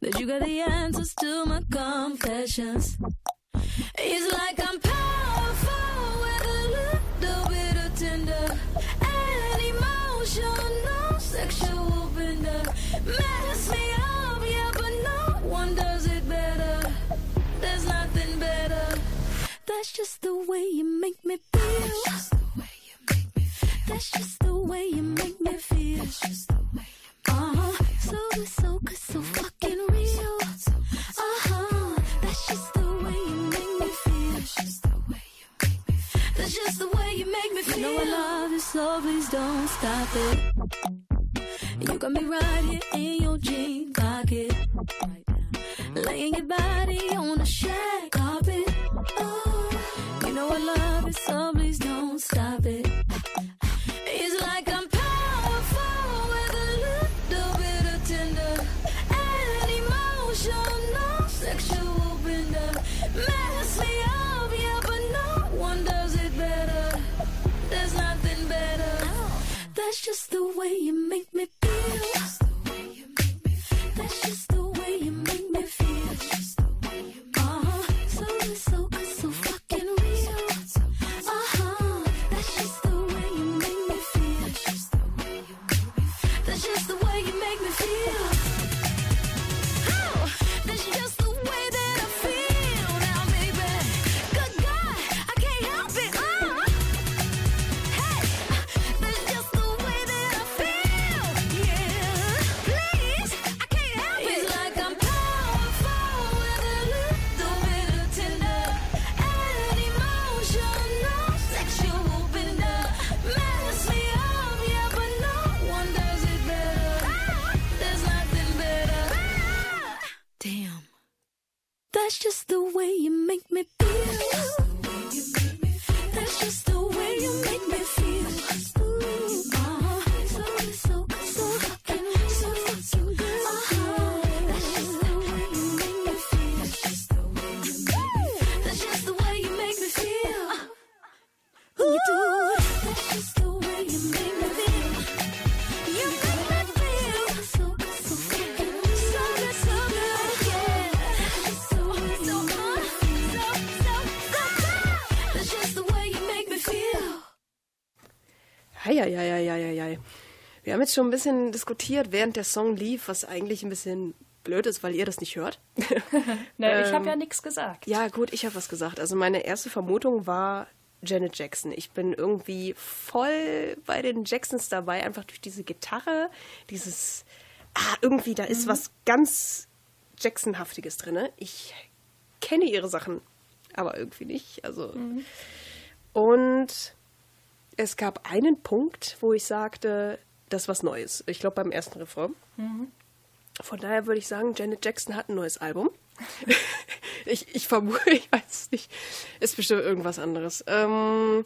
that you got the answers to my confessions. It's like I'm powerful with a little bit of tender and emotional sexual bender. Mess me up, please don't stop it. Wir haben jetzt schon ein bisschen diskutiert, während der Song lief, was eigentlich ein bisschen blöd ist, weil ihr das nicht hört. Ne, ich Ähm, habe ja nichts gesagt. Ja, gut, ich habe was gesagt. Also meine erste Vermutung war Janet Jackson. Ich bin irgendwie voll bei den Jacksons dabei, einfach durch diese Gitarre, dieses ah, irgendwie da ist was ganz Jacksonhaftiges drin. Ich kenne ihre Sachen, aber irgendwie nicht. Also und es gab einen Punkt, wo ich sagte, das ist was Neues. Ich glaube beim ersten Refrain. Von daher würde ich sagen, Janet Jackson hat ein neues Album. ich, ich vermute, ich weiß es nicht. Ist bestimmt irgendwas anderes. Ähm,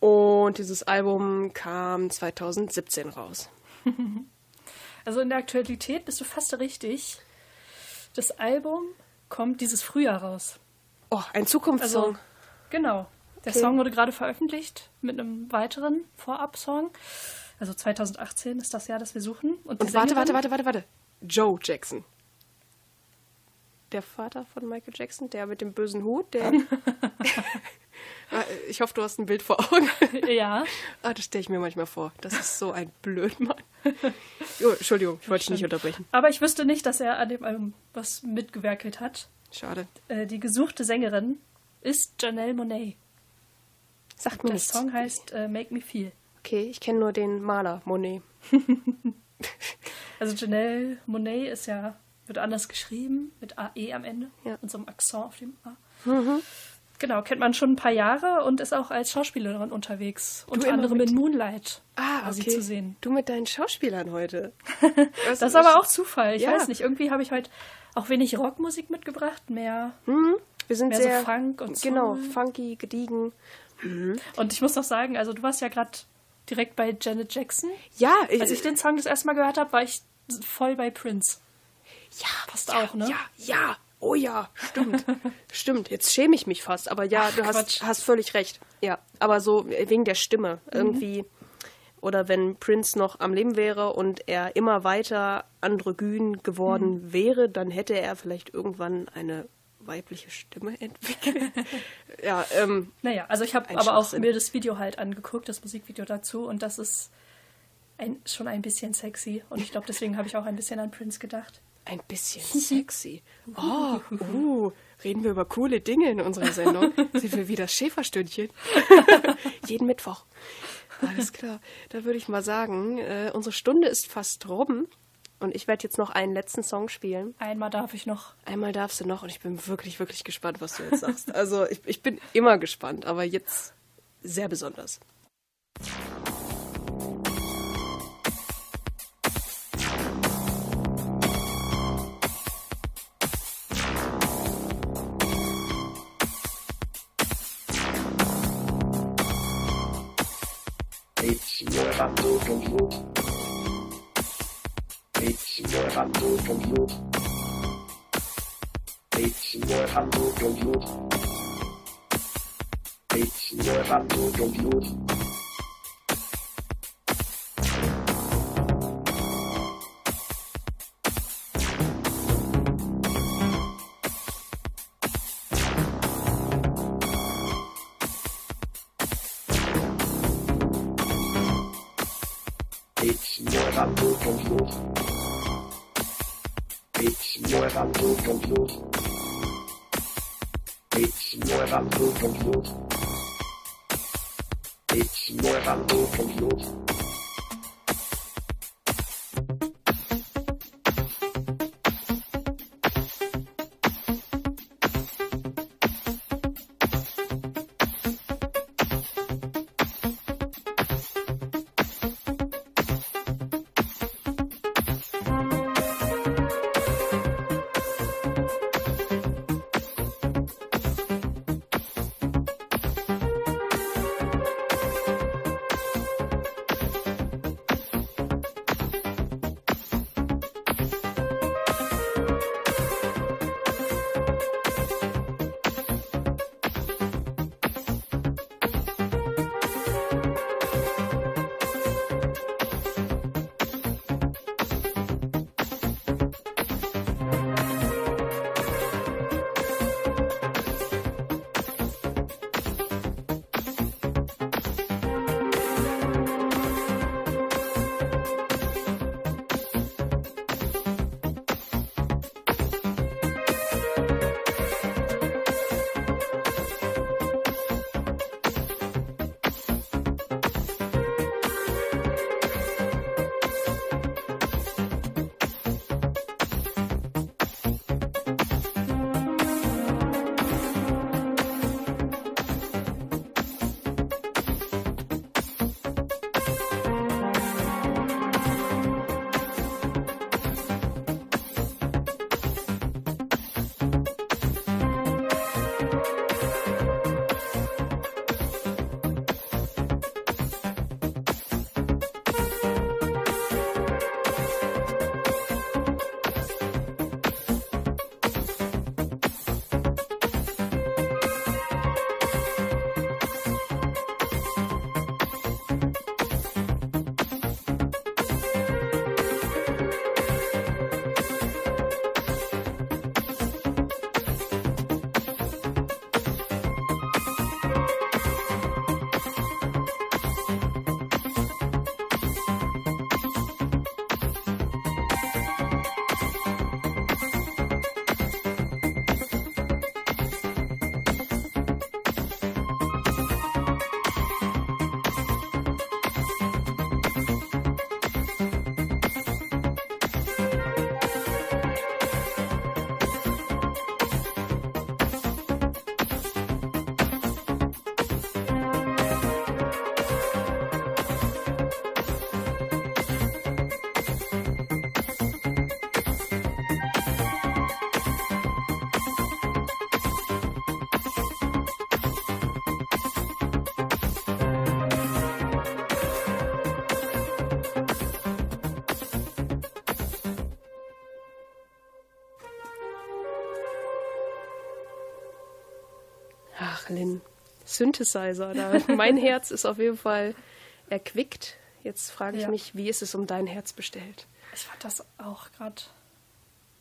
und dieses Album kam 2017 raus. Also in der Aktualität bist du fast richtig. Das Album kommt dieses Frühjahr raus. Oh, ein Zukunftssong. Also, genau. Der Okay. Song wurde gerade veröffentlicht mit einem weiteren Vorab-Song. Also 2018 ist das Jahr, das wir suchen. Und, und warte, warte, warte, warte, warte. Joe Jackson. Der Vater von Michael Jackson, der mit dem bösen Hut, der. ich hoffe, du hast ein Bild vor Augen. Ja, Ah, das stelle ich mir manchmal vor. Das ist so ein Blödmann. Jo, Entschuldigung, ich wollte dich nicht unterbrechen. aber ich wüsste nicht, dass er an dem Album was mitgewerkelt hat. Schade. Äh, die gesuchte Sängerin ist Janelle Monet. Sagt mir Der nichts. Song heißt äh, Make Me Feel. Okay, ich kenne nur den Maler, Monet. Also Janelle Monet ist ja, wird anders geschrieben, mit AE am Ende Ja. und so einem Akzent auf dem A. Genau, kennt man schon ein paar Jahre und ist auch als Schauspielerin unterwegs. Unter immer anderem mit- in Moonlight Ah, okay. zu sehen. Du mit deinen Schauspielern heute. Das ist aber auch Zufall. Ich Ja. weiß nicht, irgendwie habe ich heute auch wenig Rockmusik mitgebracht, mehr. Wir sind Mehr so sehr Funk und Soul. Genau, funky, gediegen. Und ich muss noch sagen, also du warst ja gerade direkt bei Janet Jackson. Ja, ich, Als ich den Song das erste Mal gehört habe, war ich voll bei Prince. ja, Passt ja, auch, ne? Ja, ja. Oh ja, stimmt. stimmt. Jetzt schäme ich mich fast, aber ja, Ach, du hast, hast völlig recht. Ja, aber so wegen der Stimme irgendwie. Oder wenn Prince noch am Leben wäre und er immer weiter androgyn geworden wäre, dann hätte er vielleicht irgendwann eine weibliche Stimme entwickelt. ja, ähm, Naja, also ich habe aber auch mir das Video halt angeguckt, das Musikvideo dazu, und das ist ein, schon ein bisschen sexy. Und ich glaube, deswegen habe ich auch ein bisschen an Prince gedacht. Ein bisschen sexy. Oh, uh, reden wir über coole Dinge in unserer Sendung. Sind wir wieder Schäferstündchen? Jeden Mittwoch. Alles klar. Da würde ich mal sagen, äh, unsere Stunde ist fast rum. Und ich werde jetzt noch einen letzten Song spielen. Einmal darf ich noch. Einmal darfst du noch und ich bin wirklich, wirklich gespannt, was du jetzt sagst. Also ich, ich bin immer gespannt, aber jetzt sehr besonders. It's your humble handle compute. It's your handle compute. It's your handle compute. nueva tu confuse. It's nueva tu confuse. It's nueva tu confuse. Lynn. Synthesizer. Da. Mein Herz ist auf jeden Fall erquickt. Jetzt frage ich Ja. mich, wie ist es um dein Herz bestellt? Ich fand das auch gerade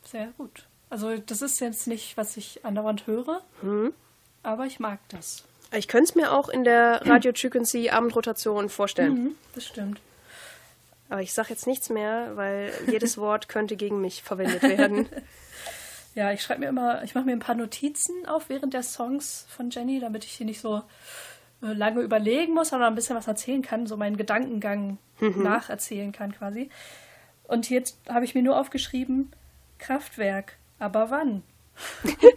sehr gut. Also das ist jetzt nicht, was ich andauernd höre, aber ich mag das. Ich könnte es mir auch in der Radio Frequency Abendrotation vorstellen. Mhm, das stimmt. Aber ich sage jetzt nichts mehr, weil jedes Wort könnte gegen mich verwendet werden. Ja, ich schreibe mir immer, ich mache mir ein paar Notizen auf während der Songs von Jenny, damit ich hier nicht so äh, lange überlegen muss, sondern ein bisschen was erzählen kann, so meinen Gedankengang nacherzählen kann quasi. Und jetzt habe ich mir nur aufgeschrieben, Kraftwerk. Aber wann?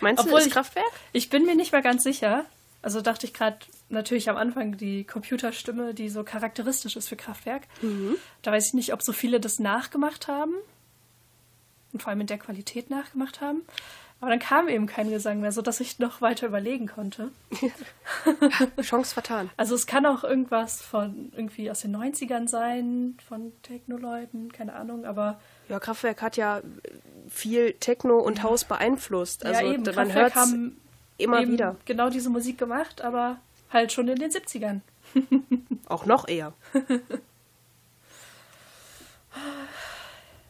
Meinst Obwohl du, ich- ist Kraftwerk? Ich bin mir nicht mehr ganz sicher. Also dachte ich gerade natürlich am Anfang die Computerstimme, die so charakteristisch ist für Kraftwerk. Da weiß ich nicht, ob so viele das nachgemacht haben und vor allem in der Qualität nachgemacht haben. Aber dann kam eben kein Gesang mehr, sodass ich noch weiter überlegen konnte. Chance vertan. Also es kann auch irgendwas von irgendwie aus den 90ern sein, von Techno-Leuten, keine Ahnung, aber Ja, Kraftwerk hat ja viel Techno und Haus beeinflusst. Also ja eben, man hört haben immer wieder. genau diese Musik gemacht, aber halt schon in den 70ern. Auch noch eher.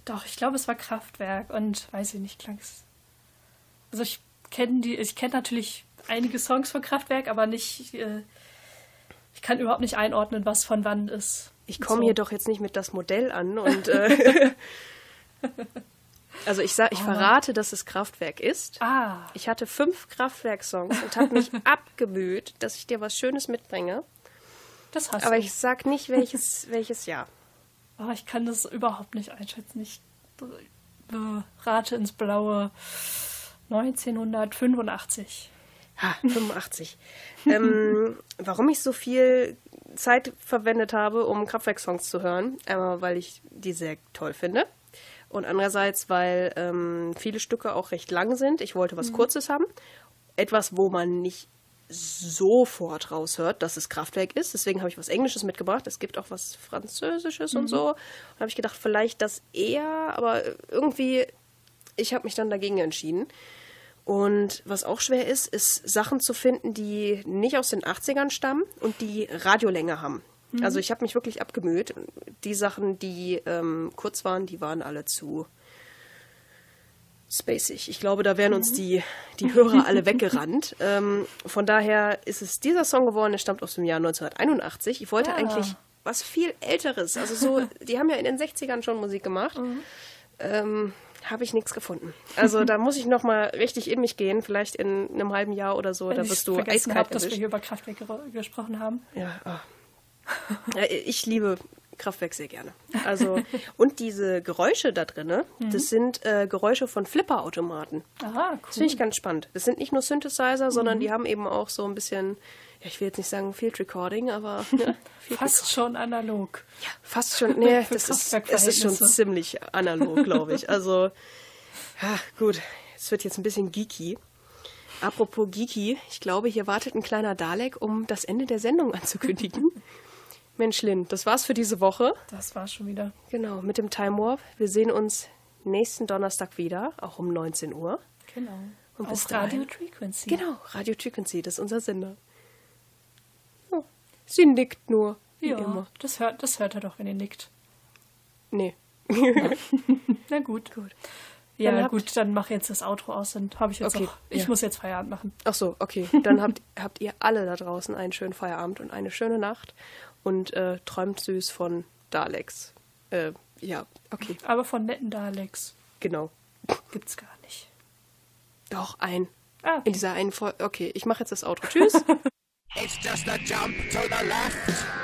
Doch, ich glaube, es war Kraftwerk und weiß ich nicht, klang es. Also ich kenne die, ich kenne natürlich einige Songs von Kraftwerk, aber nicht, äh, ich kann überhaupt nicht einordnen, was von wann ist. Ich komme So. hier doch jetzt nicht mit das Modell an und äh, also ich sag, ich verrate, dass es Kraftwerk ist. Ah, Ich hatte fünf Kraftwerk-Songs und habe mich abgemüht, dass ich dir was Schönes mitbringe. das hast Aber du. ich sag nicht, welches, welches Jahr. Oh, ich kann das überhaupt nicht einschätzen. Ich äh, rate ins Blaue 1985. Ha, 85. ähm, warum ich so viel Zeit verwendet habe, um Kraftwerk-Songs zu hören, einmal weil ich die sehr toll finde und andererseits, weil ähm, viele Stücke auch recht lang sind. Ich wollte was Kurzes haben, etwas, wo man nicht sofort raushört, dass es Kraftwerk ist. Deswegen habe ich was Englisches mitgebracht. Es gibt auch was Französisches und so. Und habe ich gedacht, vielleicht das eher, aber irgendwie, ich habe mich dann dagegen entschieden. Und was auch schwer ist, ist Sachen zu finden, die nicht aus den 80ern stammen und die Radiolänge haben. Also ich habe mich wirklich abgemüht. Die Sachen, die ähm, kurz waren, die waren alle zu spacig. Ich glaube, da wären uns die, die Hörer alle weggerannt. Ähm, von daher ist es dieser Song geworden, der stammt aus dem Jahr 1981. Ich wollte Ja. eigentlich was viel Älteres. Also so, die haben ja in den 60ern schon Musik gemacht. Ähm, habe ich nichts gefunden. Also da muss ich noch mal richtig in mich gehen, vielleicht in einem halben Jahr oder so. Wenn da wirst du eiskalt habe, dass wir hier über Kraftwerk ger- gesprochen haben. Ja, ah. ja, ich liebe Kraftwerk sehr gerne. Also und diese Geräusche da drinne, das sind äh, Geräusche von Flipperautomaten. Aha, cool. Das finde ich ganz spannend. Das sind nicht nur Synthesizer, sondern die haben eben auch so ein bisschen, ja, ich will jetzt nicht sagen Field Recording, aber ne, Fast schon analog. ja, fast schon. Nee, das ist, es ist schon ziemlich analog, glaube ich. Also, ja, gut. Es wird jetzt ein bisschen geeky. Apropos geeky, ich glaube, hier wartet ein kleiner Dalek, um das Ende der Sendung anzukündigen. Mensch, Lynn, das war's für diese Woche. Das war schon wieder. Genau, mit dem Time Warp. Wir sehen uns nächsten Donnerstag wieder, auch um 19 Uhr. Genau. Und bis Auf Radio dahin- Frequency. Genau, Radio Frequency, das ist unser Sender. Ja, sie nickt nur, wie Ja, immer. das hört, das hört er doch, wenn ihr nickt. Nee. Na gut. Gut. Ja, Dann gut, dann mach jetzt das Outro aus, dann habe ich jetzt Okay, auch. Ich ja. muss jetzt Feierabend machen. Ach so, okay. Dann habt, habt ihr alle da draußen einen schönen Feierabend und eine schöne Nacht und äh, träumt süß von Daleks. Äh, ja, okay, Aber von netten Daleks genau. gibt's gar nicht. Doch, ein. Ah, okay. In dieser einen Folge. Okay, ich mache jetzt das Outro. Tschüss. It's just a jump to the left.